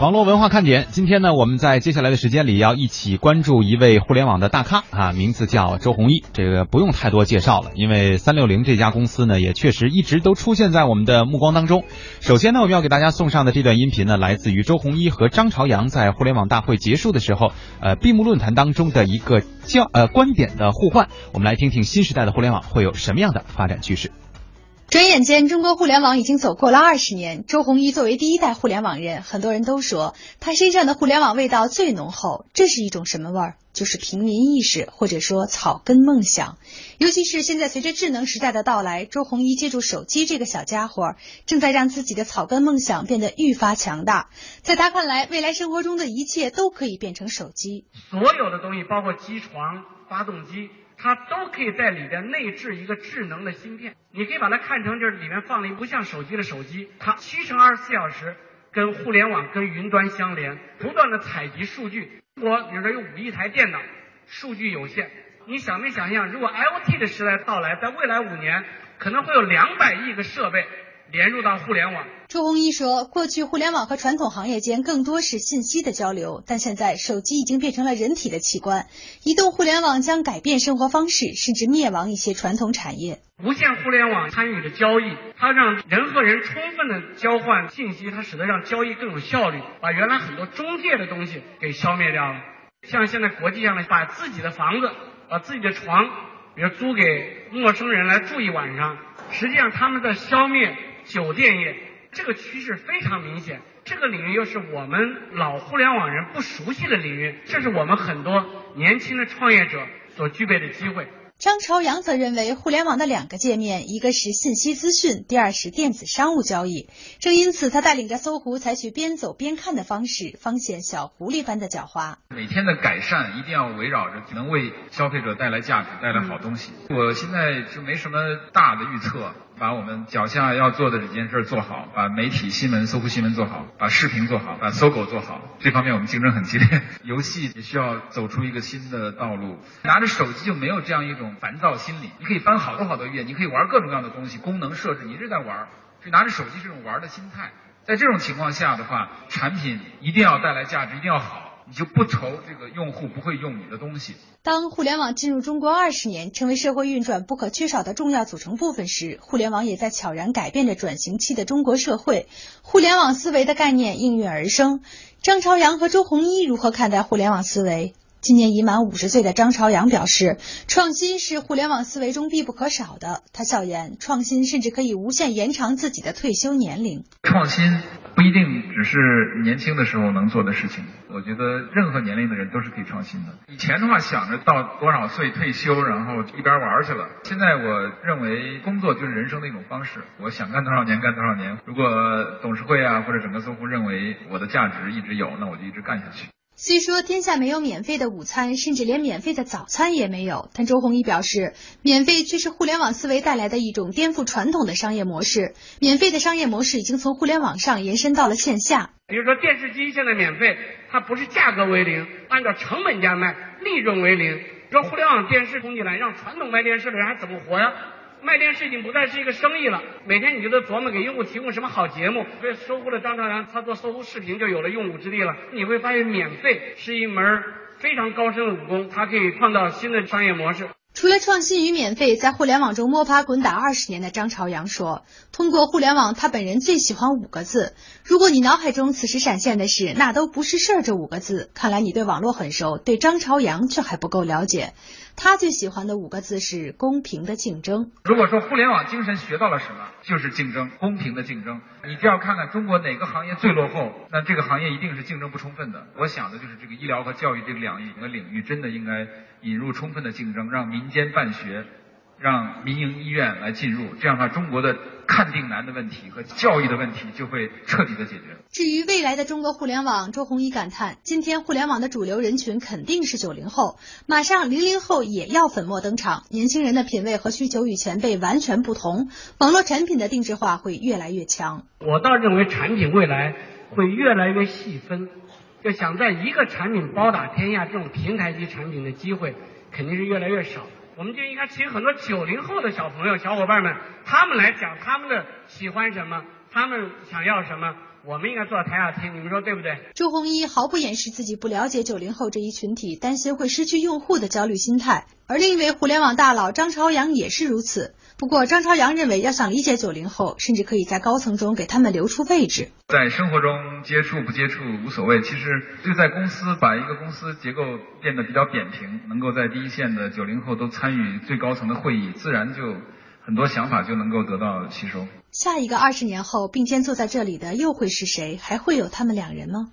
网络文化看点，今天呢，我们在接下来的时间里要一起关注一位互联网的大咖啊，名字叫周鸿祎。这个不用太多介绍了，因为三六零这家公司呢，也确实一直都出现在我们的目光当中。首先呢，我们要给大家送上的这段音频呢，来自于周鸿祎和张朝阳在互联网大会结束的时候，呃，闭幕论坛当中的一个交呃观点的互换。我们来听听新时代的互联网会有什么样的发展趋势。转眼间，中国互联网已经走过了二十年。周鸿祎作为第一代互联网人，很多人都说他身上的互联网味道最浓厚。这是一种什么味儿？就是平民意识，或者说草根梦想。尤其是现在，随着智能时代的到来，周鸿祎借助手机这个小家伙，正在让自己的草根梦想变得愈发强大。在他看来，未来生活中的一切都可以变成手机。所有的东西，包括机床、发动机。它都可以在里边内置一个智能的芯片，你可以把它看成就是里面放了一不像手机的手机，它七乘二十四小时跟互联网、跟云端相连，不断的采集数据。中国比如说有五亿台电脑，数据有限，你想没想象，如果 IOT 的时代到来，在未来五年可能会有两百亿个设备。连入到互联网。周鸿祎说：“过去互联网和传统行业间更多是信息的交流，但现在手机已经变成了人体的器官。移动互联网将改变生活方式，甚至灭亡一些传统产业。无线互联网参与的交易，它让人和人充分的交换信息，它使得让交易更有效率，把原来很多中介的东西给消灭掉了。像现在国际上的，把自己的房子、把自己的床，比如租给陌生人来住一晚上，实际上他们在消灭。”酒店业这个趋势非常明显，这个领域又是我们老互联网人不熟悉的领域，这是我们很多年轻的创业者所具备的机会。张朝阳则认为，互联网的两个界面，一个是信息资讯，第二是电子商务交易。正因此，他带领着搜狐采取边走边看的方式，方显小狐狸般的狡猾。每天的改善一定要围绕着能为消费者带来价值、带来好东西。我现在就没什么大的预测。把我们脚下要做的这件事做好，把媒体新闻、搜狐新闻做好，把视频做好，把搜狗做好。这方面我们竞争很激烈，游戏也需要走出一个新的道路。拿着手机就没有这样一种烦躁心理，你可以翻好多好多页，你可以玩各种各样的东西，功能设置你一直在玩，就拿着手机这种玩的心态。在这种情况下的话，产品一定要带来价值，一定要好。你就不愁这个用户不会用你的东西。当互联网进入中国二十年，成为社会运转不可缺少的重要组成部分时，互联网也在悄然改变着转型期的中国社会。互联网思维的概念应运而生。张朝阳和周鸿祎如何看待互联网思维？今年已满五十岁的张朝阳表示，创新是互联网思维中必不可少的。他笑言，创新甚至可以无限延长自己的退休年龄。创新不一定只是年轻的时候能做的事情。我觉得任何年龄的人都是可以创新的。以前的话想着到多少岁退休，然后一边玩去了。现在我认为工作就是人生的一种方式。我想干多少年干多少年。如果董事会啊或者整个搜狐认为我的价值一直有，那我就一直干下去。虽说天下没有免费的午餐，甚至连免费的早餐也没有，但周鸿祎表示，免费却是互联网思维带来的一种颠覆传统的商业模式。免费的商业模式已经从互联网上延伸到了线下。比如说电视机现在免费，它不是价格为零，按照成本价卖，利润为零。说互联网电视冲进来，让传统卖电视的人还怎么活呀？卖电视已经不再是一个生意了，每天你就得琢磨给用户提供什么好节目。所以搜狐的张朝阳，他做搜狐视频就有了用武之地了。你会发现，免费是一门非常高深的武功，它可以创造新的商业模式。除了创新与免费，在互联网中摸爬滚打二十年的张朝阳说：“通过互联网，他本人最喜欢五个字。如果你脑海中此时闪现的是‘那都不是事儿’这五个字，看来你对网络很熟，对张朝阳却还不够了解。他最喜欢的五个字是公平的竞争。如果说互联网精神学到了什么，就是竞争，公平的竞争。你就要看看中国哪个行业最落后，那这个行业一定是竞争不充分的。我想的就是这个医疗和教育这两个领域，真的应该。”引入充分的竞争，让民间办学，让民营医院来进入，这样的话，中国的看病难的问题和教育的问题就会彻底的解决。至于未来的中国互联网，周鸿祎感叹：今天互联网的主流人群肯定是九零后，马上零零后也要粉墨登场。年轻人的品味和需求与前辈完全不同，网络产品的定制化会越来越强。我倒认为产品未来会越来越细分。就想在一个产品包打天下，这种平台级产品的机会肯定是越来越少。我们就应该请很多九零后的小朋友、小伙伴们，他们来讲他们的喜欢什么，他们想要什么，我们应该坐在台下听，你们说对不对？周鸿祎毫不掩饰自己不了解九零后这一群体，担心会失去用户的焦虑心态。而另一位互联网大佬张朝阳也是如此。不过，张朝阳认为，要想理解九零后，甚至可以在高层中给他们留出位置。在生活中接触不接触无所谓，其实就在公司把一个公司结构变得比较扁平，能够在第一线的九零后都参与最高层的会议，自然就很多想法就能够得到吸收。下一个二十年后，并肩坐在这里的又会是谁？还会有他们两人吗？